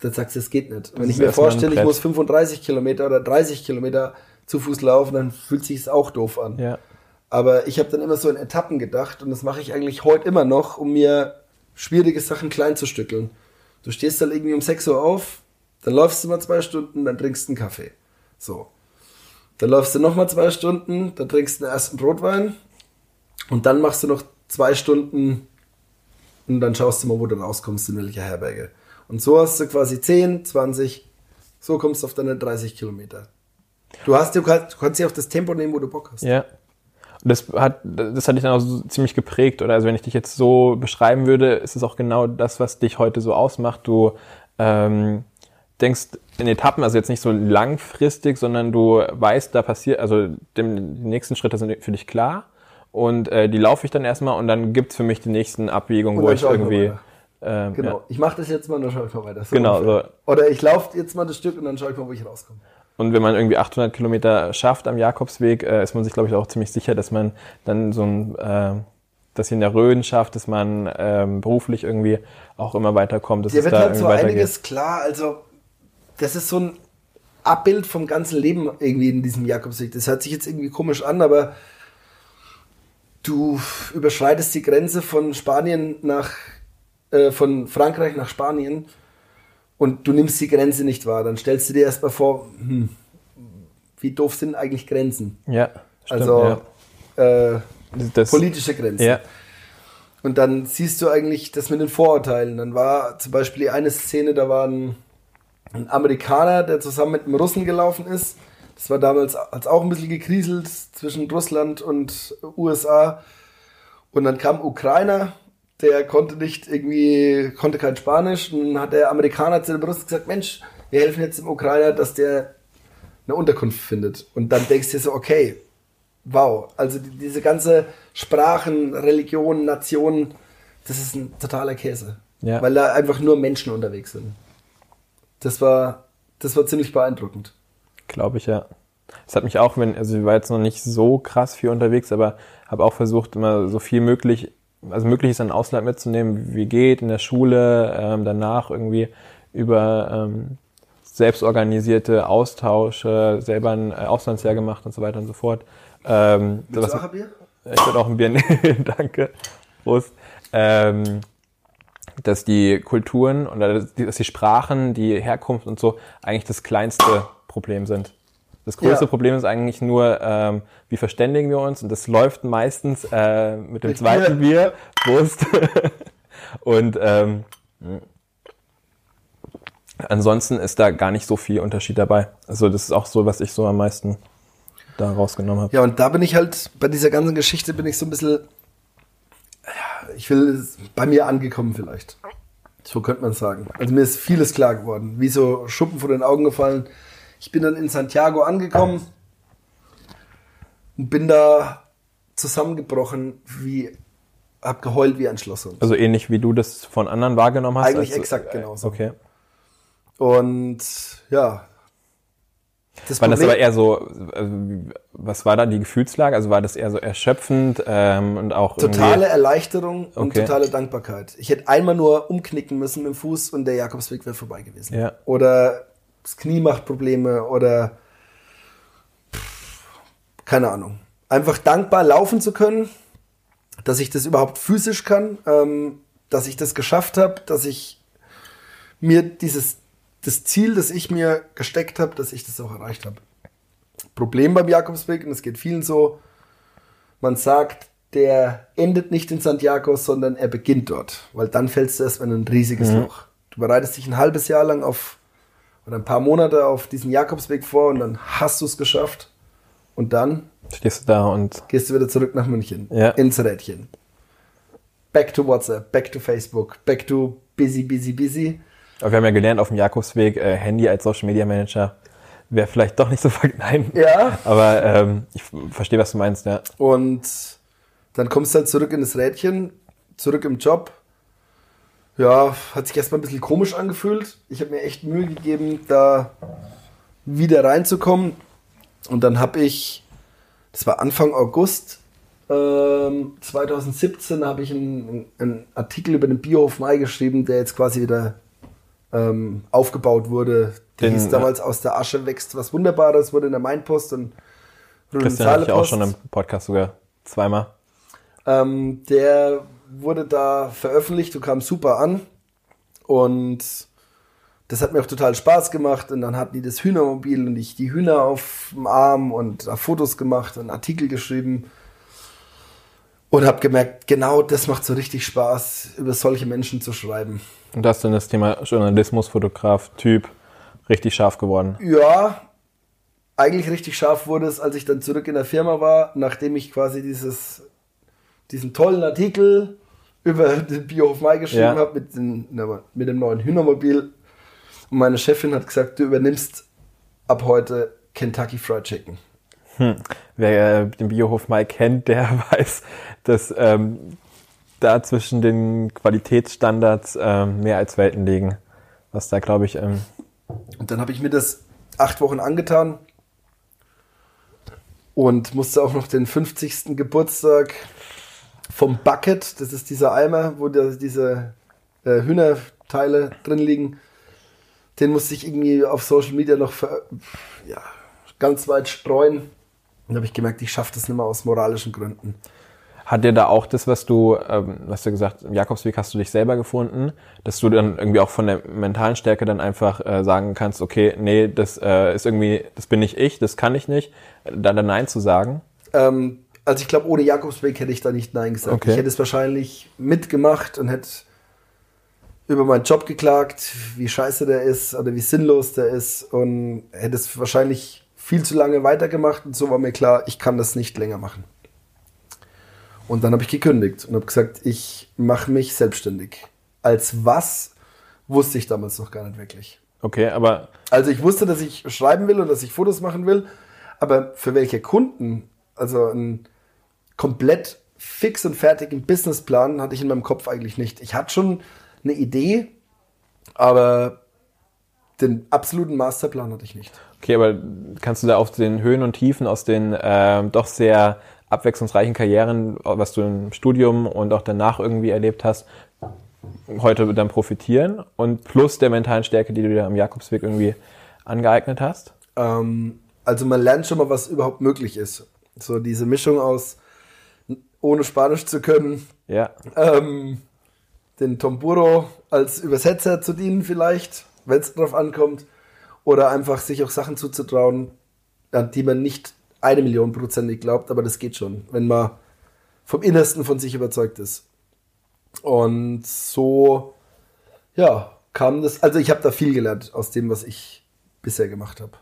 dann sagst du, es geht nicht. Wenn ist ich mir vorstelle, ich muss 35 Kilometer oder 30 Kilometer zu Fuß laufen, dann fühlt sich es auch doof an. ja. Aber ich habe dann immer so in Etappen gedacht und das mache ich eigentlich heute immer noch, um mir schwierige Sachen klein zu stückeln. Du stehst dann irgendwie um 6 Uhr auf, dann läufst du mal zwei Stunden, dann trinkst du einen Kaffee. So. Dann läufst du noch mal zwei Stunden, dann trinkst du einen ersten Rotwein und dann machst du noch zwei Stunden und dann schaust du mal, wo du rauskommst, in welcher Herberge. Und so hast du quasi 10, 20, so kommst du auf deine 30 Kilometer. Du hast, du kannst, du kannst dir auch das Tempo nehmen, wo du Bock hast. Ja. Und das hat, das hat dich dann auch so ziemlich geprägt, oder? Also wenn ich dich jetzt so beschreiben würde, ist es auch genau das, was dich heute so ausmacht. Du ähm, denkst in Etappen, also jetzt nicht so langfristig, sondern du weißt, da passiert, also dem, die nächsten Schritte sind für dich klar und äh, die laufe ich dann erstmal und dann gibt's für mich die nächsten Abwägungen, wo ich irgendwie ähm, Genau. ja. Ich mache das jetzt mal und dann schaue ich mal weiter. So Genau, ungefähr. Oder ich laufe jetzt mal das Stück und dann schaue ich mal, wo ich rauskomme. Und wenn man irgendwie 800 Kilometer schafft am Jakobsweg, äh, ist man sich, glaube ich, auch ziemlich sicher, dass man dann so ein, äh, das hier in der Rhön schafft, dass man ähm, beruflich irgendwie auch immer weiterkommt, dass Dir wird da halt so einiges klar. Also, das ist so ein Abbild vom ganzen Leben irgendwie in diesem Jakobsweg. Das hört sich jetzt irgendwie komisch an, aber du überschreitest die Grenze von Spanien nach, äh, von Frankreich nach Spanien und du nimmst die Grenze nicht wahr. Dann stellst du dir erstmal vor, hm, wie doof sind eigentlich Grenzen? Ja, stimmt, Also, äh, ja. das, politische Grenzen. ja, Und dann siehst du eigentlich das mit den Vorurteilen. Dann war zum Beispiel eine Szene, da war ein, Amerikaner, der zusammen mit einem Russen gelaufen ist. Das war damals hat's auch ein bisschen gekriselt zwischen Russland und USA. Und dann kam ein Ukrainer, der konnte nicht irgendwie, konnte kein Spanisch. Und dann hat der Amerikaner zu dem Russen gesagt, Mensch, wir helfen jetzt dem Ukrainer, dass der eine Unterkunft findet. Und dann denkst du dir so, okay, wow, also die, diese ganze Sprachen, Religionen, Nationen, das ist ein totaler Käse. Ja. Weil da einfach nur Menschen unterwegs sind. Das war, das war ziemlich beeindruckend. glaube ich, ja. Das hat mich auch, wenn, also ich war jetzt noch nicht so krass viel unterwegs, aber habe auch versucht, immer so viel möglich, also mögliches an Ausland mitzunehmen, wie geht, in der Schule, ähm, danach irgendwie über ähm, selbstorganisierte Austausche, selber ein äh, Auslandsjahr gemacht und so weiter und so fort. Ähm, Willst du auch ein Bier? ich würde auch ein Bier nehmen, danke. Prost. Ähm, dass die Kulturen oder dass die Sprachen, die Herkunft und so eigentlich das kleinste Problem sind. Das größte Ja. Problem ist eigentlich nur, ähm, wie verständigen wir uns und das läuft meistens äh, mit dem Mit zweiten Bier. Prost. und ähm, ansonsten ist da gar nicht so viel Unterschied dabei. Also das ist auch so, was ich so am meisten da rausgenommen habe. Ja, und da bin ich halt, bei dieser ganzen Geschichte bin ich so ein bisschen, ich will, bei mir angekommen vielleicht. So könnte man sagen. Also mir ist vieles klar geworden, wie so Schuppen vor den Augen gefallen. Ich bin dann in Santiago angekommen und bin da zusammengebrochen, wie, hab geheult wie ein Schlosshund. Also ähnlich wie du das von anderen wahrgenommen hast? Eigentlich also, exakt genauso. Okay. Und ja. Das war das aber eher so, also, was war da die Gefühlslage? Also war das eher so erschöpfend ähm, und auch totale Erleichterung und okay. totale Dankbarkeit. Ich hätte einmal nur umknicken müssen mit dem Fuß und der Jakobsweg wäre vorbei gewesen. Ja. Oder das Knie macht Probleme oder keine Ahnung. Einfach dankbar laufen zu können, dass ich das überhaupt physisch kann, ähm, dass ich das geschafft habe, dass ich mir dieses das Ziel, das ich mir gesteckt habe, dass ich das auch erreicht habe. Problem beim Jakobsweg, und es geht vielen so, man sagt, der endet nicht in Santiago, sondern er beginnt dort, weil dann fällst du erst in ein riesiges mhm. Loch. Du bereitest dich ein halbes Jahr lang auf oder ein paar Monate auf diesen Jakobsweg vor und dann hast du es geschafft und dann stehst du da und gehst du wieder zurück nach München ja. ins Rädchen. Back to WhatsApp, back to Facebook, back to busy, busy, busy. Aber wir haben ja gelernt auf dem Jakobsweg, äh, Handy als Social Media Manager wäre vielleicht doch nicht so nein. Ja. Aber ähm, ich verstehe, was du meinst, ja. Und dann kommst du halt zurück in das Rädchen, zurück im Job. Ja, hat sich erstmal ein bisschen komisch angefühlt. Ich habe mir echt Mühe gegeben, da wieder reinzukommen. Und dann habe ich, das war Anfang August ähm, 2017, habe ich einen, einen, Artikel über den Biohof Mai geschrieben, der jetzt quasi wieder ähm, aufgebaut wurde. Der hieß damals aus der Asche wächst was Wunderbares, wurde in der Mainpost und Christian hatte ich auch schon im Podcast sogar zweimal. Ähm, der wurde da veröffentlicht und kam super an. Und das hat mir auch total Spaß gemacht. Und dann hatten die das Hühnermobil und ich die Hühner auf dem Arm und Fotos gemacht und Artikel geschrieben. Und habe gemerkt, genau das macht so richtig Spaß, über solche Menschen zu schreiben. Und das ist dann das Thema Journalismus, Fotograf, Typ richtig scharf geworden. Ja, eigentlich richtig scharf wurde es, als ich dann zurück in der Firma war, nachdem ich quasi dieses, diesen tollen Artikel über den Biohof Mai geschrieben ja. habe mit, mit dem neuen Hühnermobil. Und meine Chefin hat gesagt, du übernimmst ab heute Kentucky Fried Chicken. Hm. Wer äh, den Biohof Mai kennt, der weiß, dass ähm, da zwischen den Qualitätsstandards ähm, mehr als Welten liegen. Was da, glaube ich. Ähm und dann habe ich mir das acht Wochen angetan und musste auch noch den 50. Geburtstag vom Bucket, das ist dieser Eimer, wo da diese äh, Hühnerteile drin liegen, den musste ich irgendwie auf Social Media noch für, ja, ganz weit streuen. Und habe ich gemerkt, ich schaffe das nicht mehr aus moralischen Gründen. Hat dir da auch das, was du, ähm, hast du gesagt, im Jakobsweg hast du dich selber gefunden, dass du dann irgendwie auch von der mentalen Stärke dann einfach äh, sagen kannst, okay, nee, das äh, ist irgendwie, das bin nicht ich, das kann ich nicht, dann, dann Nein zu sagen? Ähm, also ich glaube, ohne Jakobsweg hätte ich da nicht Nein gesagt. Okay. Ich hätte es wahrscheinlich mitgemacht und hätte über meinen Job geklagt, wie scheiße der ist oder wie sinnlos der ist und hätte es wahrscheinlich viel zu lange weitergemacht und so war mir klar, ich kann das nicht länger machen. Und dann habe ich gekündigt und habe gesagt, ich mache mich selbstständig. Als was wusste ich damals noch gar nicht wirklich. Okay, aber. Also ich wusste, dass ich schreiben will und dass ich Fotos machen will, aber für welche Kunden, also ein komplett fix und fertigen Businessplan hatte ich in meinem Kopf eigentlich nicht. Ich hatte schon eine Idee, aber den absoluten Masterplan hatte ich nicht. Okay, aber kannst du da auf den Höhen und Tiefen aus den äh, doch sehr abwechslungsreichen Karrieren, was du im Studium und auch danach irgendwie erlebt hast, heute dann profitieren und plus der mentalen Stärke, die du dir am Jakobsweg irgendwie angeeignet hast? Ähm, also man lernt schon mal, was überhaupt möglich ist. So diese Mischung aus ohne Spanisch zu können, ja. ähm, den Tomburo als Übersetzer zu dienen vielleicht, wenn es drauf ankommt, oder einfach sich auch Sachen zuzutrauen, an die man nicht eine Million prozentig glaubt, aber das geht schon, wenn man vom Innersten von sich überzeugt ist. Und so, ja, kam das, also ich habe da viel gelernt aus dem, was ich bisher gemacht habe.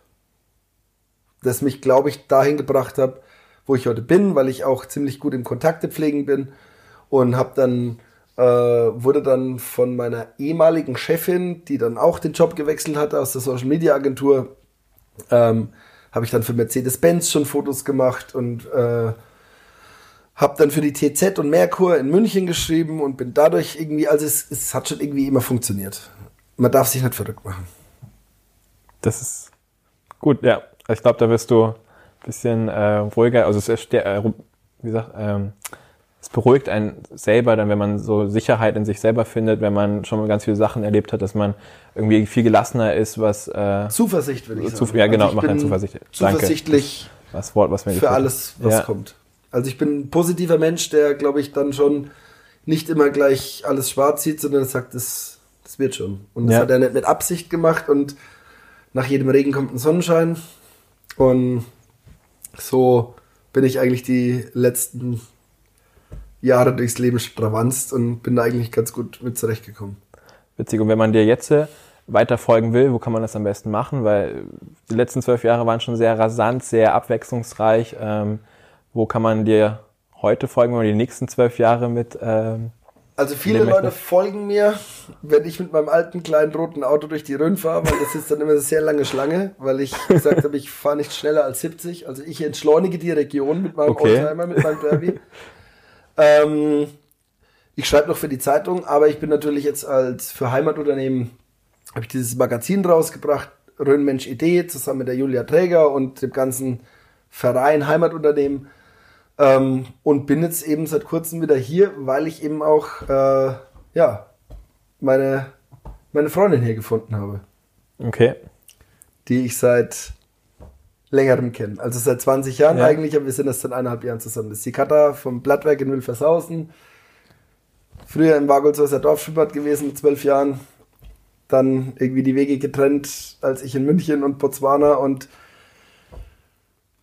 Das mich, glaube ich, dahin gebracht hat, wo ich heute bin, weil ich auch ziemlich gut im Kontakte pflegen bin und habe dann äh, wurde dann von meiner ehemaligen Chefin, die dann auch den Job gewechselt hatte aus der Social Media Agentur, ähm, habe ich dann für Mercedes-Benz schon Fotos gemacht und äh, habe dann für die TZ und Merkur in München geschrieben und bin dadurch irgendwie, also es, es hat schon irgendwie immer funktioniert. Man darf sich nicht verrückt machen. Das ist gut, ja. Ich glaube, da wirst du ein bisschen äh, ruhiger, also es ist, äh, wie gesagt, ähm, es beruhigt einen selber, dann wenn man so Sicherheit in sich selber findet, wenn man schon mal ganz viele Sachen erlebt hat, dass man irgendwie viel gelassener ist, was äh, Zuversicht würde ich sagen. ja, genau, also mach einen Zuversicht. Zuversichtlich Danke. Das Wort, was mir für alles, was ja. kommt. Also ich bin ein positiver Mensch, der, glaube ich, dann schon nicht immer gleich alles schwarz sieht, sondern sagt, das, das wird schon. Und das ja. hat er nicht mit Absicht gemacht und nach jedem Regen kommt ein Sonnenschein. Und so bin ich eigentlich die letzten Jahre durchs Leben stravanzt und bin da eigentlich ganz gut mit zurechtgekommen. Witzig. Und wenn man dir jetzt äh, weiter folgen will, wo kann man das am besten machen? Weil die letzten zwölf Jahre waren schon sehr rasant, sehr abwechslungsreich. Ähm, wo kann man dir heute folgen, man die nächsten zwölf Jahre mit ähm, also viele Leute folgen mir, wenn ich mit meinem alten kleinen roten Auto durch die Rhön fahre, weil das ist dann immer eine sehr lange Schlange, weil ich gesagt habe, ich fahre nicht schneller als 70. Also ich entschleunige die Region mit meinem okay. Oldtimer, mit meinem Derby. Ähm, ich schreibe noch für die Zeitung, aber ich bin natürlich jetzt als für Heimatunternehmen, habe ich dieses Magazin rausgebracht, Röhnmensch Idee, zusammen mit der Julia Träger und dem ganzen Verein Heimatunternehmen. Ähm, und bin jetzt eben seit kurzem wieder hier, weil ich eben auch, äh, ja, meine, meine Freundin hier gefunden habe. Okay. Die ich seit längerem kennen. Also seit 20 Jahren ja. eigentlich, aber wir sind erst seit eineinhalb Jahren zusammen. Das ist die Kata vom Blattwerk in Wilfershausen. Früher im Wagolshäuser Dorfschwimmbad gewesen mit zwölf Jahren. Dann irgendwie die Wege getrennt, als ich in München und Botswana und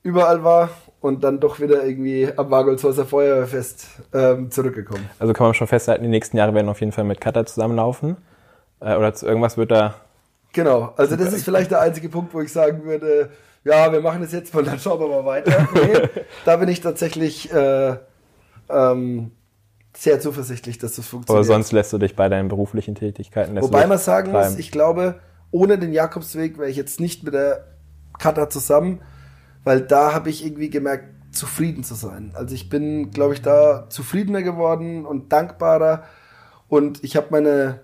überall war und dann doch wieder irgendwie am Wagolshäuser Feuerwehrfest ähm, zurückgekommen. Also kann man schon festhalten, die nächsten Jahre werden auf jeden Fall mit Kata zusammenlaufen. Äh, oder irgendwas wird da. Genau, also das ist vielleicht der einzige Punkt, wo ich sagen würde, ja, wir machen das jetzt mal, dann schauen wir mal weiter. Nee, da bin ich tatsächlich äh, ähm, sehr zuversichtlich, dass das funktioniert. Aber sonst lässt du dich bei deinen beruflichen Tätigkeiten. Wobei man sagen treiben. muss, ich glaube, ohne den Jakobsweg wäre ich jetzt nicht mit der Kata zusammen, weil da habe ich irgendwie gemerkt, zufrieden zu sein. Also ich bin, glaube ich, da zufriedener geworden und dankbarer und ich habe meine,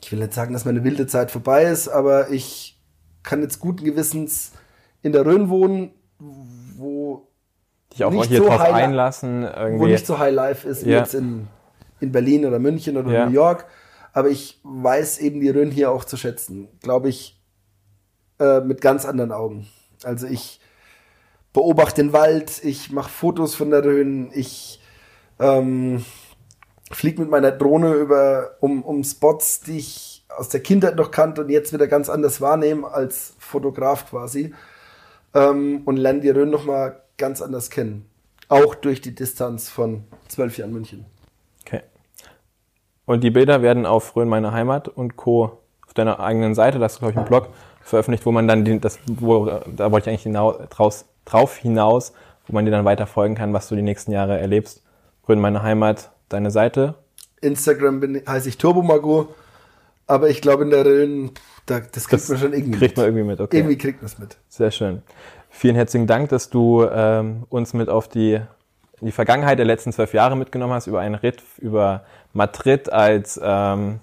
ich will nicht sagen, dass meine wilde Zeit vorbei ist, aber ich kann jetzt guten Gewissens in der Rhön wohnen, wo dich auch nicht hier so drauf einlassen, irgendwie. wo nicht so High Life ist wie ja. jetzt in, in Berlin oder München oder ja. New York. Aber ich weiß eben die Rhön hier auch zu schätzen, glaube ich, äh, mit ganz anderen Augen. Also ich beobachte den Wald, ich mache Fotos von der Rhön, ich ähm, fliege mit meiner Drohne über um, um Spots, die ich aus der Kindheit noch kannte und jetzt wieder ganz anders wahrnehme als Fotograf quasi ähm, und lernen die Rhön nochmal ganz anders kennen. Auch durch die Distanz von zwölf Jahren München. Okay. Und die Bilder werden auf Rhön meine Heimat und Co. auf deiner eigenen Seite, das ist glaube ich ein Blog, veröffentlicht, wo man dann die, das, wo, da wollte ich eigentlich hinaus, draus, drauf hinaus, wo man dir dann weiter folgen kann, was du die nächsten Jahre erlebst. Rhön meine Heimat, deine Seite. Instagram bin, heiße ich Turbomago, aber ich glaube in der Rhön da, das kriegt das man schon irgendwie kriegt man irgendwie mit. Okay. Irgendwie kriegt man es mit. Sehr schön. Vielen herzlichen Dank, dass du ähm, uns mit auf die, die Vergangenheit der letzten zwölf Jahre mitgenommen hast, über einen Ritt, über Madrid als ähm,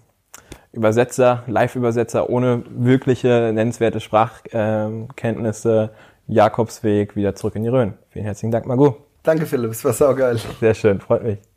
Übersetzer, Live-Übersetzer ohne wirkliche nennenswerte Sprachkenntnisse, Jakobsweg wieder zurück in die Rhön. Vielen herzlichen Dank, Margot. Danke, Philipp, es war saugeil. Sehr schön, freut mich.